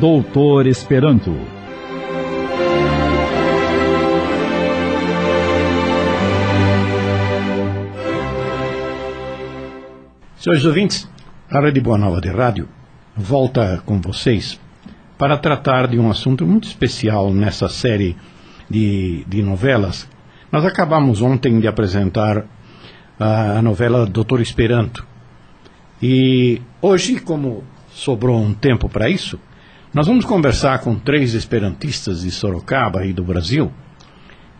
Doutor Esperanto. Senhores ouvintes, a Rede Boa Nova de Rádio volta com vocês para tratar de um assunto muito especial nessa série de, de novelas. Nós acabamos ontem de apresentar a, a novela Doutor Esperanto. E hoje, como sobrou um tempo para isso, nós vamos conversar com três esperantistas de Sorocaba e do Brasil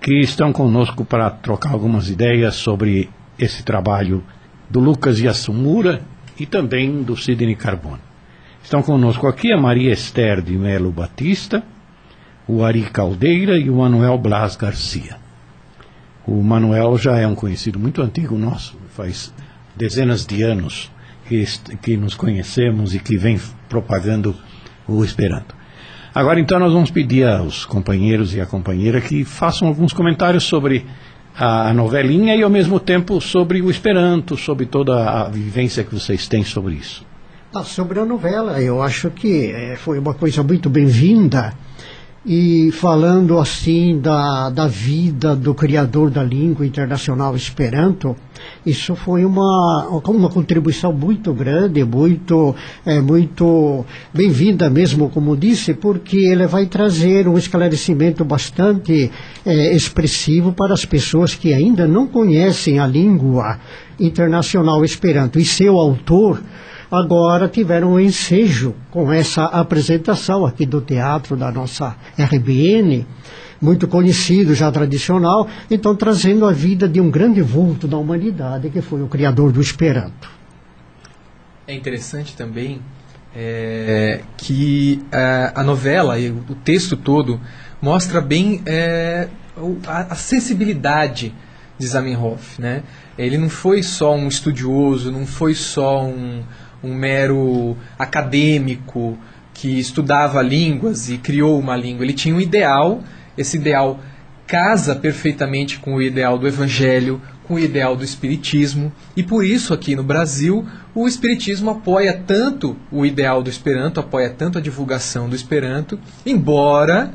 que estão conosco para trocar algumas ideias sobre esse trabalho do Lucas Yasumura e também do Sidney Carbone. Estão conosco aqui a Maria Esther de Melo Batista, o Ari Caldeira e o Manuel Blas Garcia. O Manuel já é um conhecido muito antigo nosso, faz dezenas de anos que, que nos conhecemos e que vem propagando o Esperanto. Agora então nós vamos pedir aos companheiros e à companheira que façam alguns comentários sobre a novelinha e ao mesmo tempo sobre o Esperanto, sobre toda a vivência que vocês têm sobre isso. Ah, sobre a novela, eu acho que é, foi uma coisa muito bem-vinda e falando assim da, da vida do criador da língua internacional Esperanto, isso foi uma, uma contribuição muito grande, muito, é, muito bem-vinda mesmo, como disse, porque ele vai trazer um esclarecimento bastante é, expressivo para as pessoas que ainda não conhecem a língua internacional Esperanto. E seu autor, agora tiveram um ensejo com essa apresentação aqui do teatro da nossa RBN, muito conhecido, já tradicional, então trazendo a vida de um grande vulto da humanidade, que foi o criador do Esperanto. É interessante também é, que é, a novela e o texto todo mostra bem é, a, a sensibilidade de Zamenhof, né? Ele não foi só um estudioso, não foi só um, um mero acadêmico que estudava línguas e criou uma língua. Ele tinha um ideal, esse ideal casa perfeitamente com o ideal do evangelho, com o ideal do espiritismo, e por isso aqui no Brasil o espiritismo apoia tanto o ideal do Esperanto, apoia tanto a divulgação do Esperanto, embora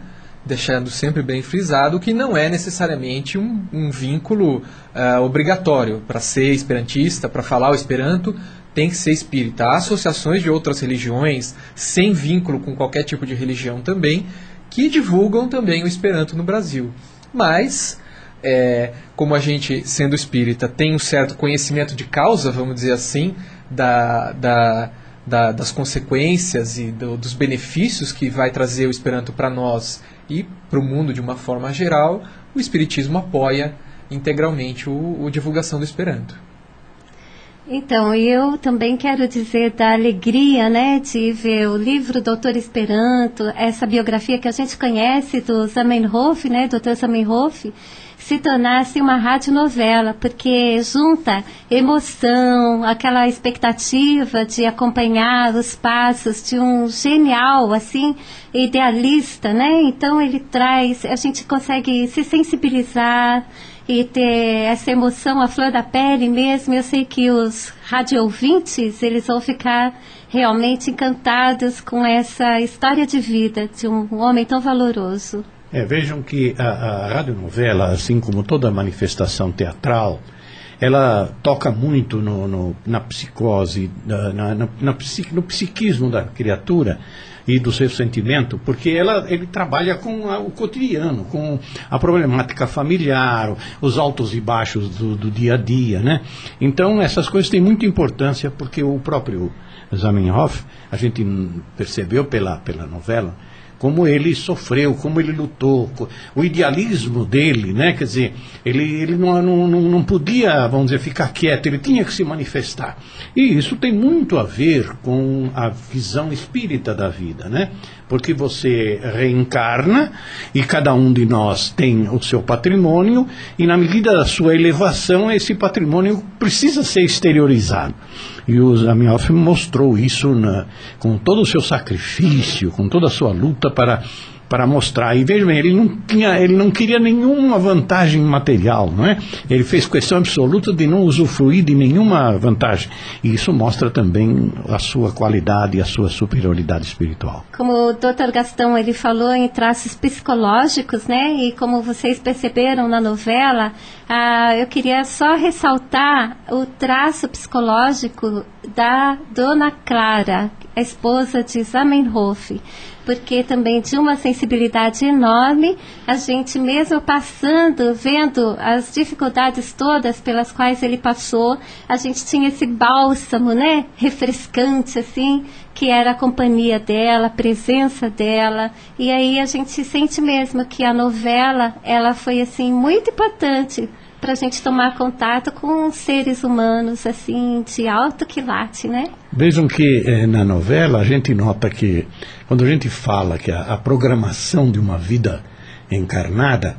deixando sempre bem frisado que não é necessariamente um, um vínculo uh, obrigatório para ser esperantista, para falar o Esperanto, tem que ser espírita. Há associações de outras religiões, sem vínculo com qualquer tipo de religião também, que divulgam também o Esperanto no Brasil. Mas, é, como a gente, sendo espírita, tem um certo conhecimento de causa, vamos dizer assim, da, da, da das consequências e do, dos benefícios que vai trazer o Esperanto para nós e para o mundo de uma forma geral, o Espiritismo apoia integralmente o, a divulgação do Esperanto. Então, eu também quero dizer da alegria, né, de ver o livro Doutor Esperanto, essa biografia que a gente conhece do Zamenhof, né, Dr. Zamenhof, se tornasse uma radionovela, porque junta emoção, aquela expectativa de acompanhar os passos de um genial, assim, idealista, né? Então ele traz, a gente consegue se sensibilizar, e ter essa emoção à flor da pele mesmo. Eu sei que os radioouvintes, eles vão ficar realmente encantados com essa história de vida de um homem tão valoroso. É, vejam que a, a radionovela, assim como toda manifestação teatral, ela toca muito no, no na psicose, na, na, na, no psiquismo da criatura e do seu sentimento, porque ela, ele trabalha com a, o cotidiano, com a problemática familiar, os altos e baixos do, do dia a dia, né? Então essas coisas têm muita importância porque o próprio Zamenhof, a gente percebeu pela, pela novela, como ele sofreu, como ele lutou, o idealismo dele, né? Quer dizer, ele, ele não, não, não podia, vamos dizer, ficar quieto, ele tinha que se manifestar. E isso tem muito a ver com a visão espírita da vida, né? Porque você reencarna e cada um de nós tem o seu patrimônio e na medida da sua elevação esse patrimônio precisa ser exteriorizado. E o Zamenhof mostrou isso na, com todo o seu sacrifício, com toda a sua luta para para mostrar. E veja bem, ele não, tinha, ele não queria nenhuma vantagem material, não é? Ele fez questão absoluta de não usufruir de nenhuma vantagem. E isso mostra também a sua qualidade e a sua superioridade espiritual. Como o Dr. Gastão ele falou em traços psicológicos, né? E como vocês perceberam na novela, ah, eu queria só ressaltar o traço psicológico da Dona Clara, a esposa de Zamenhof, porque também de uma sensibilidade enorme, a gente mesmo passando, vendo as dificuldades todas pelas quais ele passou, a gente tinha esse bálsamo, né, refrescante assim, que era a companhia dela, a presença dela, e aí a gente sente mesmo que a novela, ela foi assim muito importante para a gente tomar contato com seres humanos assim de alto quilate, né? Vejam que eh, na novela a gente nota que quando a gente fala que a, a programação de uma vida encarnada,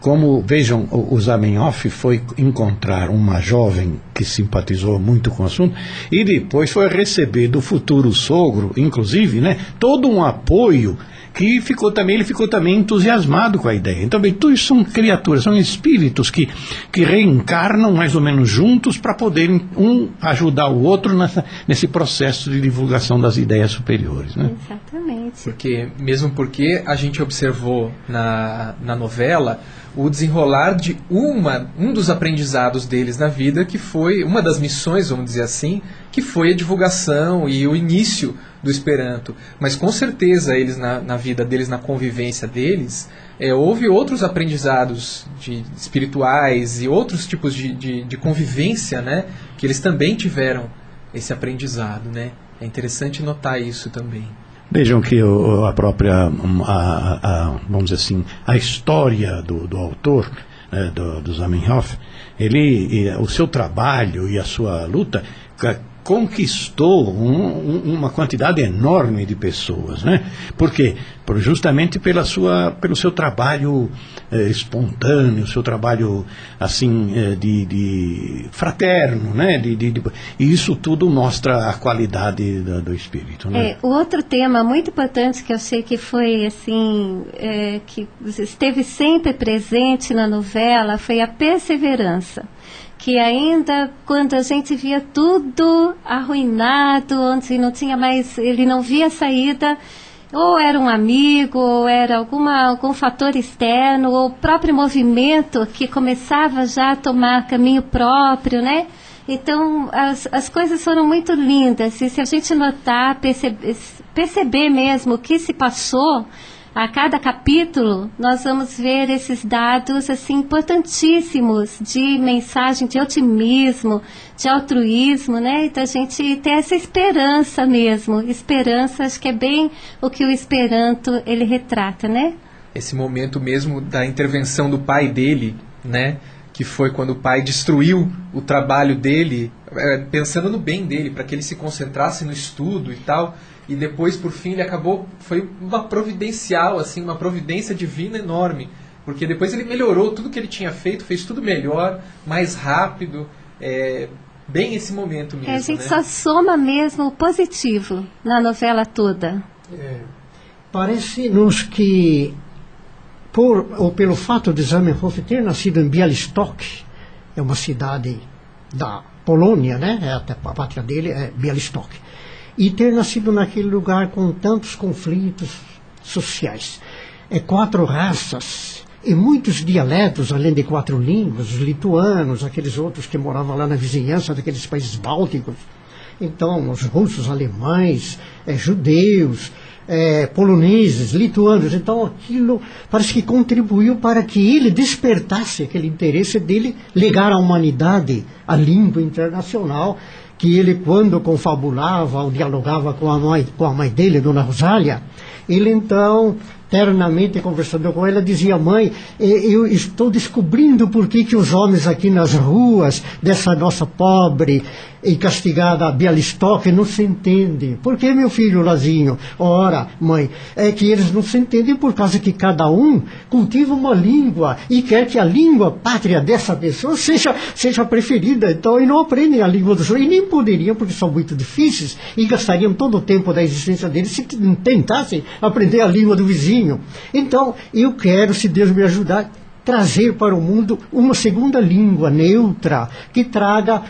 como vejam, o, o Zamenhof foi encontrar uma jovem que simpatizou muito com o assunto e depois foi receber do futuro sogro, inclusive, né, todo um apoio que ficou também, ele ficou também entusiasmado com a ideia. Então, bem, tudo isso são criaturas, são espíritos que, que reencarnam mais ou menos juntos para poderem um ajudar o outro nessa, nesse processo de divulgação das ideias superiores. Né? Exatamente. Porque, mesmo porque a gente observou na, na novela o desenrolar de uma, um dos aprendizados deles na vida, que foi uma das missões, vamos dizer assim, que foi a divulgação e o início do Esperanto. Mas com certeza eles na, na vida deles, na convivência deles, é, houve outros aprendizados de, espirituais e outros tipos de, de, de convivência, né, que eles também tiveram esse aprendizado, né? É interessante notar isso também. Vejam que a própria, a, a, vamos dizer assim, a história do, do autor, né, do, do Zamenhof, ele, o seu trabalho e a sua luta conquistou um, um, uma quantidade enorme de pessoas, né? Por quê? Por, justamente pela sua, pelo seu trabalho eh, espontâneo, seu trabalho assim eh, de, de, fraterno, né? De, de, de, e isso tudo mostra a qualidade do, do espírito. Né? É, outro tema muito importante que eu achei que foi assim é, que esteve sempre presente na novela foi a perseverança que ainda quando a gente via tudo arruinado, onde não tinha mais, ele não via saída, ou era um amigo, ou era alguma, algum fator externo, ou o próprio movimento que começava já a tomar caminho próprio, né? Então, as, as coisas foram muito lindas, e se a gente notar, perceber, perceber mesmo o que se passou, a cada capítulo nós vamos ver esses dados assim importantíssimos de mensagem de otimismo, de altruísmo, né? Então a gente tem essa esperança mesmo. Esperança, acho que é bem o que o Esperanto ele retrata, né? Esse momento mesmo da intervenção do pai dele, né? Que foi quando o pai destruiu o trabalho dele, é, pensando no bem dele, para que ele se concentrasse no estudo e tal e depois por fim ele acabou foi uma providencial assim uma providência divina enorme. Porque depois ele melhorou tudo que ele tinha feito fez tudo melhor mais rápido. É, bem esse momento mesmo é, a gente né? só soma mesmo o positivo na novela toda. É, parece-nos que por ou pelo fato de Zamenhof ter nascido em Bialystok é uma cidade da Polônia né? É, a pátria dele é Bialystok e ter nascido naquele lugar com tantos conflitos sociais. É quatro raças e muitos dialetos, além de quatro línguas, os lituanos, aqueles outros que moravam lá na vizinhança daqueles países bálticos. Então, os russos, alemães, é, judeus, é, poloneses, lituanos. Então, aquilo parece que contribuiu para que ele despertasse aquele interesse dele ligar à humanidade a língua internacional que ele, quando confabulava ou dialogava com a mãe, com a mãe dele, Dona Rosália, ele então, ternamente conversando com ela, dizia, mãe, eu estou descobrindo por que, que os homens aqui nas ruas dessa nossa pobre e castigada Bialystok não se entendem. Por que, meu filho Lazinho? Ora, mãe, é que eles não se entendem por causa que cada um cultiva uma língua e quer que a língua pátria dessa pessoa seja, seja preferida. Então, e não aprendem a língua dos outros. E nem poderiam, porque são muito difíceis, e gastariam todo o tempo da existência deles se tentassem aprender a língua do vizinho. Então, eu quero, se Deus me ajudar, trazer para o mundo uma segunda língua neutra que traga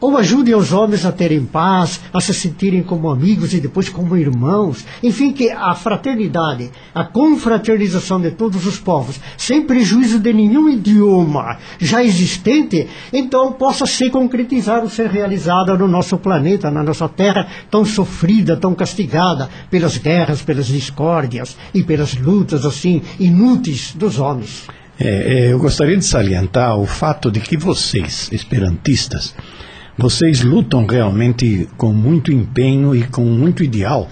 ou ajude os homens a terem paz, a se sentirem como amigos e depois como irmãos. Enfim, que a fraternidade, a confraternização de todos os povos, sem prejuízo de nenhum idioma já existente, então possa ser concretizada, ser realizada no nosso planeta, na nossa terra tão sofrida, tão castigada pelas guerras, pelas discórdias e pelas lutas assim inúteis dos homens. É, é, eu gostaria de salientar o fato de que vocês, esperantistas, vocês lutam realmente com muito empenho e com muito ideal,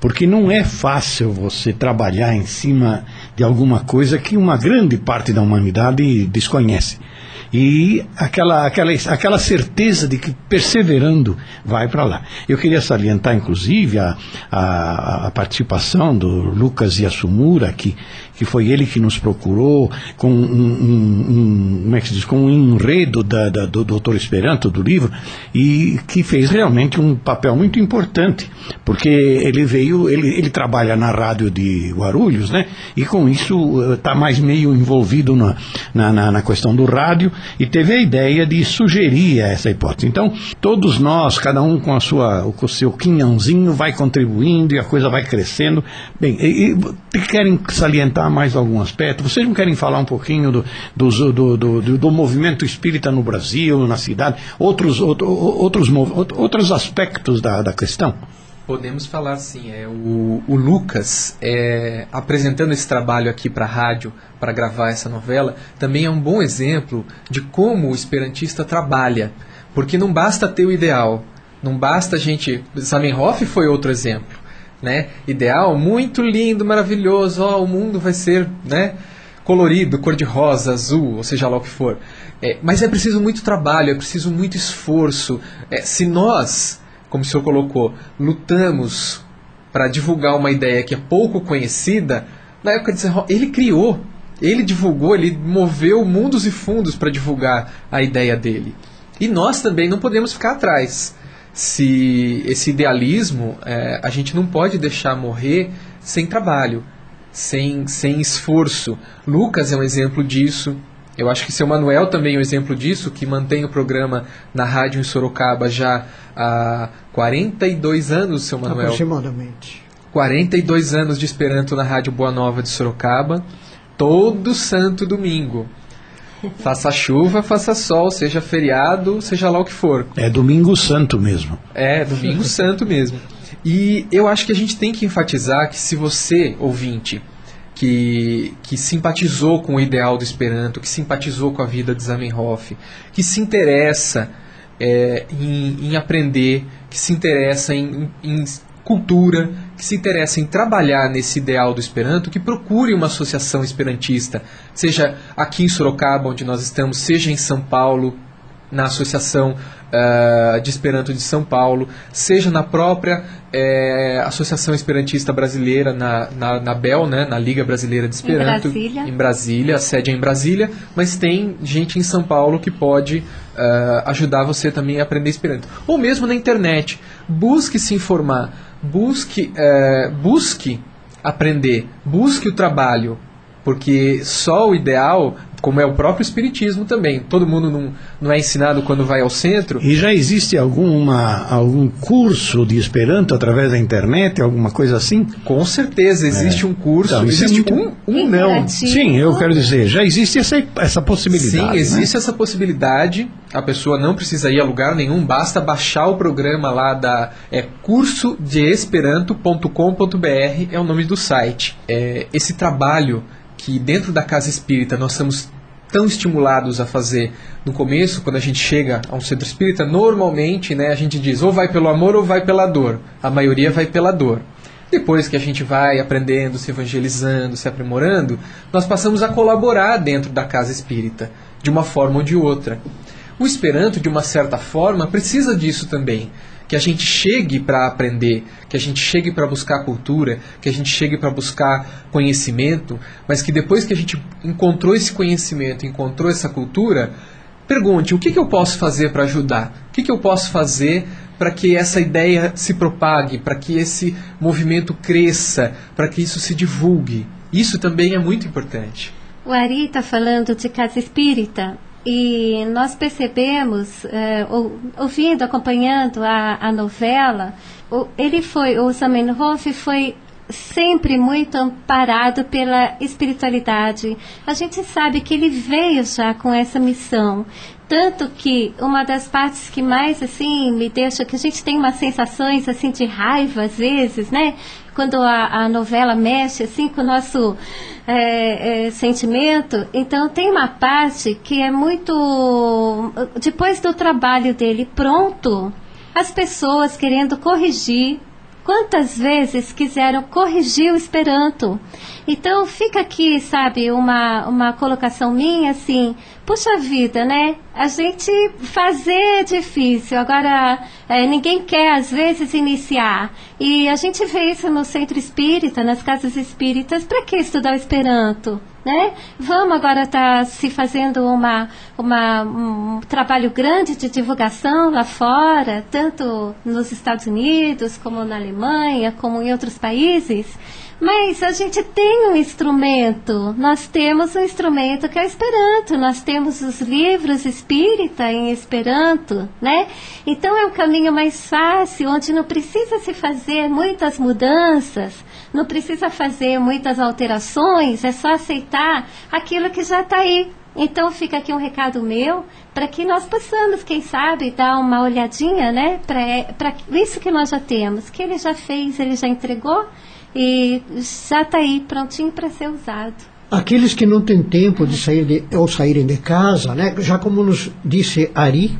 porque não é fácil você trabalhar em cima de alguma coisa que uma grande parte da humanidade desconhece e aquela, aquela, aquela certeza de que perseverando vai para lá. Eu queria salientar, inclusive, a, a, a, participação do Lucas Yasumura, que, que foi ele que nos procurou com um, um, um como é que se diz, com um enredo da, da, do Doutor Esperanto, do livro, e que fez realmente um papel muito importante, porque ele veio, ele, ele trabalha na rádio de Guarulhos, né? E com isso está eh, mais meio envolvido na, na, na questão do rádio e teve a ideia de sugerir essa hipótese. Então, todos nós, cada um com, a sua, com o seu quinhãozinho, vai contribuindo e a coisa vai crescendo. Bem, e, e querem salientar mais algum aspecto? Vocês não querem falar um pouquinho do, do, do, do, do movimento espírita no Brasil, na cidade, outros, outro, outros, outros aspectos da, da questão? Podemos falar sim. É, o, o Lucas, é, apresentando esse trabalho aqui para a rádio, para gravar essa novela, também é um bom exemplo de como o esperantista trabalha. Porque não basta ter o ideal, não basta a gente. Zamenhof foi outro exemplo. Né? Ideal, muito lindo, maravilhoso, oh, o mundo vai ser né, colorido, cor-de-rosa, azul, ou seja lá o que for. É, mas é preciso muito trabalho, é preciso muito esforço. É, se nós como o senhor colocou, lutamos para divulgar uma ideia que é pouco conhecida, na época de Serra, ele criou, ele divulgou, ele moveu mundos e fundos para divulgar a ideia dele. E nós também não podemos ficar atrás. Se esse idealismo é, a gente não pode deixar morrer sem trabalho, sem, sem esforço. Lucas é um exemplo disso. Eu acho que seu Manuel também é um exemplo disso, que mantém o programa na rádio em Sorocaba já há 42 anos, seu Manuel. Aproximadamente. 42 anos de Esperanto na Rádio Boa Nova de Sorocaba, todo santo domingo. Faça chuva, faça sol, seja feriado, seja lá o que for. É domingo santo mesmo. É, domingo santo mesmo. E eu acho que a gente tem que enfatizar que se você, ouvinte, que, que simpatizou com o ideal do Esperanto, que simpatizou com a vida de Zamenhof, que se interessa é, em, em, aprender, que se interessa em, em, cultura, que se interessa em trabalhar nesse ideal do Esperanto, que procure uma associação esperantista, seja aqui em Sorocaba, onde nós estamos, seja em São Paulo, na Associação uh, de Esperanto de São Paulo, seja na própria é, Associação Esperantista Brasileira, na, na, na, BEL, né, na Liga Brasileira de Esperanto. Em Brasília. Em Brasília, a sede é em Brasília, mas tem gente em São Paulo que pode uh, ajudar você também a aprender Esperanto. Ou mesmo na internet. Busque se informar, busque, uh, busque aprender, busque o trabalho, porque só o ideal como é o próprio Espiritismo também. Todo mundo não, não é ensinado quando vai ao centro. E já existe alguma, algum curso de Esperanto através da internet, alguma coisa assim? Com certeza, existe é. um curso. Então, existe é muito... um, um não. Sim, eu quero dizer, já existe essa, essa possibilidade. Sim, né? existe né? essa possibilidade. A pessoa não precisa ir a lugar nenhum, basta baixar o programa lá da é, curso de esperanto.com.br, é o nome do site. É, esse trabalho que dentro da casa espírita nós estamos tão estimulados a fazer no começo, quando a gente chega a um centro espírita, normalmente né, a gente diz ou vai pelo amor ou vai pela dor. A maioria vai pela dor. Depois que a gente vai aprendendo, se evangelizando, se aprimorando, nós passamos a colaborar dentro da casa espírita, de uma forma ou de outra. O Esperanto, de uma certa forma, precisa disso também que a gente chegue para aprender, que a gente chegue para buscar cultura, que a gente chegue para buscar conhecimento, mas que depois que a gente encontrou esse conhecimento, encontrou essa cultura, pergunte o que, que eu posso fazer para ajudar, o que, que eu posso fazer para que essa ideia se propague, para que esse movimento cresça, para que isso se divulgue. Isso também é muito importante. O Ari está falando de casa espírita e nós percebemos, eh, ouvindo, acompanhando a, a novela, o, ele foi, o Zamenhof foi sempre muito amparado pela espiritualidade. A gente sabe que ele veio já com essa missão. Tanto que uma das partes que mais assim me deixa que a gente tem umas sensações assim de raiva às vezes, né? Quando a, a novela mexe assim com o nosso é, é, sentimento. Então tem uma parte que é muito depois do trabalho dele pronto, as pessoas querendo corrigir quantas vezes quiseram corrigir o Esperanto. Então fica aqui, sabe, uma, uma colocação minha assim, puxa vida, né? A gente fazer é difícil, agora é, ninguém quer às vezes iniciar. E a gente vê isso no centro espírita, nas casas espíritas, para que estudar o Esperanto? Né? Vamos agora estar tá se fazendo uma, uma, um trabalho grande de divulgação lá fora, tanto nos Estados Unidos, como na Alemanha, como em outros países. Mas a gente tem um instrumento, nós temos um instrumento que é o Esperanto, nós temos os livros espírita em Esperanto, né? Então é um caminho mais fácil, onde não precisa se fazer muitas mudanças, não precisa fazer muitas alterações, é só aceitar aquilo que já está aí. Então fica aqui um recado meu para que nós possamos, quem sabe, dar uma olhadinha, né, para isso que nós já temos, que ele já fez, ele já entregou e já está aí prontinho para ser usado. Aqueles que não têm tempo de sair de, ou saírem de casa, né, já como nos disse Ari,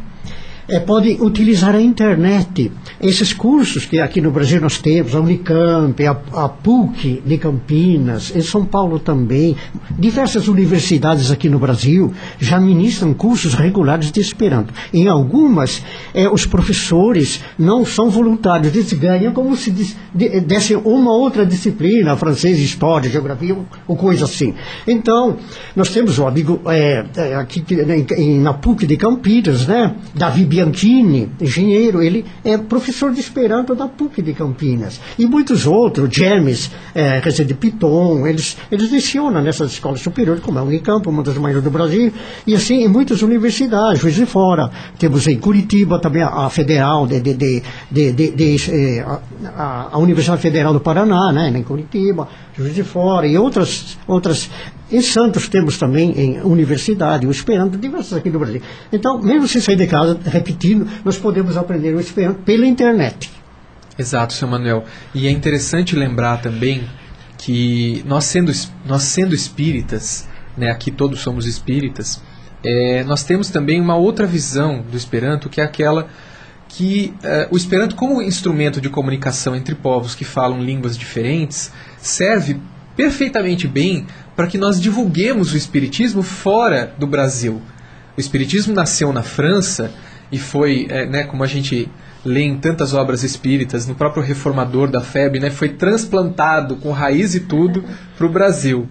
é, podem utilizar a internet. Esses cursos que aqui no Brasil nós temos, a Unicamp, a, a PUC de Campinas, em São Paulo também, diversas universidades aqui no Brasil já ministram cursos regulares de Esperanto. Em algumas, é, os professores não são voluntários, eles ganham como se dessem uma outra disciplina, francês, história, geografia, ou coisa assim. Então, nós temos o amigo é, é aqui na PUC de Campinas, né, Davi Bianchini, engenheiro, ele é professor de Esperanto da PUC de Campinas. E muitos outros, James, é, de Piton, eles, eles lecionam nessas escolas superiores, como é a Unicamp, uma das maiores do Brasil, e assim em muitas universidades, Juiz de Fora. Temos em Curitiba também a, a Federal, de, de, de, de, de, de eh, a, a, Universidade Federal do Paraná, né, em Curitiba, Juiz de Fora, e outras, outras em Santos temos também em universidade, o Esperanto, diversas aqui no Brasil. Então, mesmo sem sair de casa, repetindo, nós podemos aprender o Esperanto pela internet. Exato, seu Manuel. E é interessante lembrar também que nós sendo, nós sendo espíritas, né, aqui todos somos espíritas, é, nós temos também uma outra visão do Esperanto, que é aquela que uh, o Esperanto, como instrumento de comunicação entre povos que falam línguas diferentes, serve perfeitamente bem para que nós divulguemos o Espiritismo fora do Brasil. O Espiritismo nasceu na França e foi, é, né, como a gente lê em tantas obras espíritas, no próprio reformador da FEB, né, foi transplantado com raiz e tudo para o Brasil.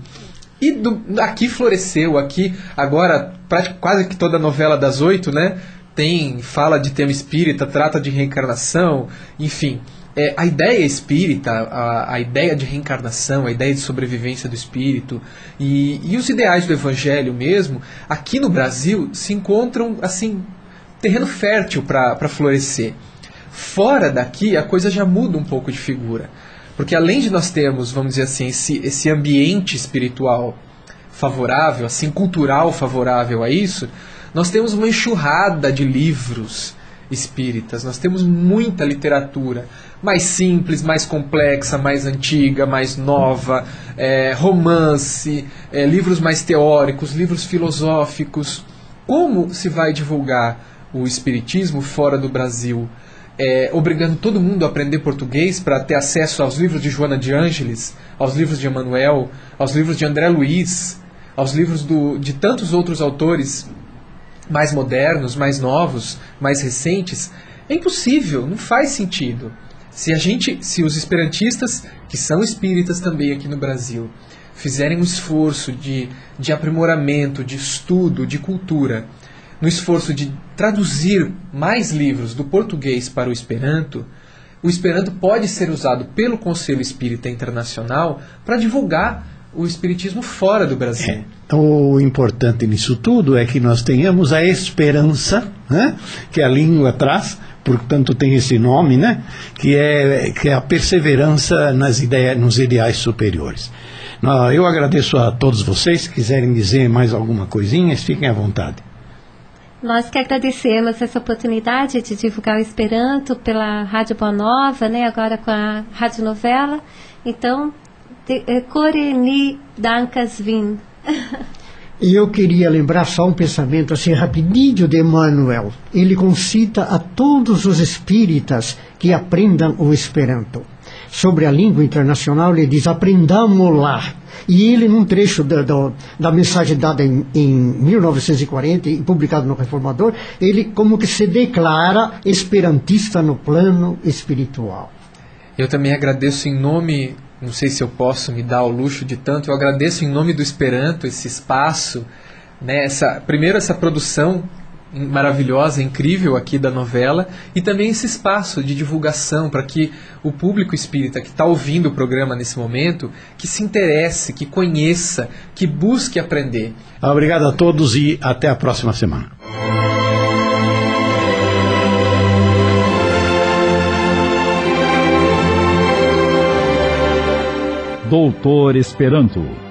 E do, aqui floresceu, aqui agora quase que toda a novela das oito, né, tem fala de tema espírita, trata de reencarnação, enfim é, a ideia espírita, a, a, ideia de reencarnação, a ideia de sobrevivência do espírito e, e os ideais do evangelho mesmo, aqui no Brasil se encontram assim terreno fértil para florescer. Fora daqui a coisa já muda um pouco de figura. Porque além de nós termos, vamos dizer assim, esse, esse ambiente espiritual favorável, assim, cultural favorável a isso, nós temos uma enxurrada de livros espíritas, nós temos muita literatura, mais simples, mais complexa, mais antiga, mais nova, é, romance, é, livros mais teóricos, livros filosóficos. Como se vai divulgar o Espiritismo fora do Brasil? É, obrigando todo mundo a aprender português para ter acesso aos livros de Joana de Ângeles, aos livros de Emmanuel, aos livros de André Luiz, aos livros do, de tantos outros autores mais modernos, mais novos, mais recentes. É impossível, não faz sentido. Se a gente, se os esperantistas, que são espíritas também aqui no Brasil, fizerem um esforço de, de aprimoramento, de estudo, de cultura, no esforço de traduzir mais livros do português para o Esperanto, o Esperanto pode ser usado pelo Conselho Espírita Internacional para divulgar o Espiritismo fora do Brasil. É. Então, o importante nisso tudo é que nós tenhamos a esperança né, que a língua traz, portanto tem esse nome, né, que, é, que é a perseverança nas ideias, nos ideais superiores. Eu agradeço a todos vocês. Se quiserem dizer mais alguma coisinha, fiquem à vontade. Nós que agradecemos essa oportunidade de divulgar o Esperanto pela Rádio Boa Nova, né, agora com a Rádio Novela. Então, Koreni eh, Dankas Vin. E eu queria lembrar só um pensamento assim rapidinho de Emmanuel. Ele concita a todos os espíritas que aprendam o Esperanto. Sobre a língua internacional, ele diz: aprendamos lá. E ele, num trecho da, da, da mensagem dada em, em 1940 e publicado no Reformador, ele como que se declara esperantista no plano espiritual. Eu também agradeço em nome não sei se eu posso me dar o luxo de tanto. Eu agradeço em nome do Esperanto esse espaço, né, essa, primeiro essa produção maravilhosa, incrível aqui da novela e também esse espaço de divulgação para que o público espírita que está ouvindo o programa nesse momento, que se interesse, que conheça, que busque aprender. Obrigado a todos e até a próxima semana. Doutor Esperanto